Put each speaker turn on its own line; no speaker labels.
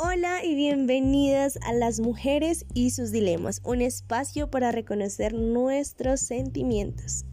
Hola y bienvenidas a Las Mujeres y sus Dilemas, un espacio para reconocer nuestros sentimientos.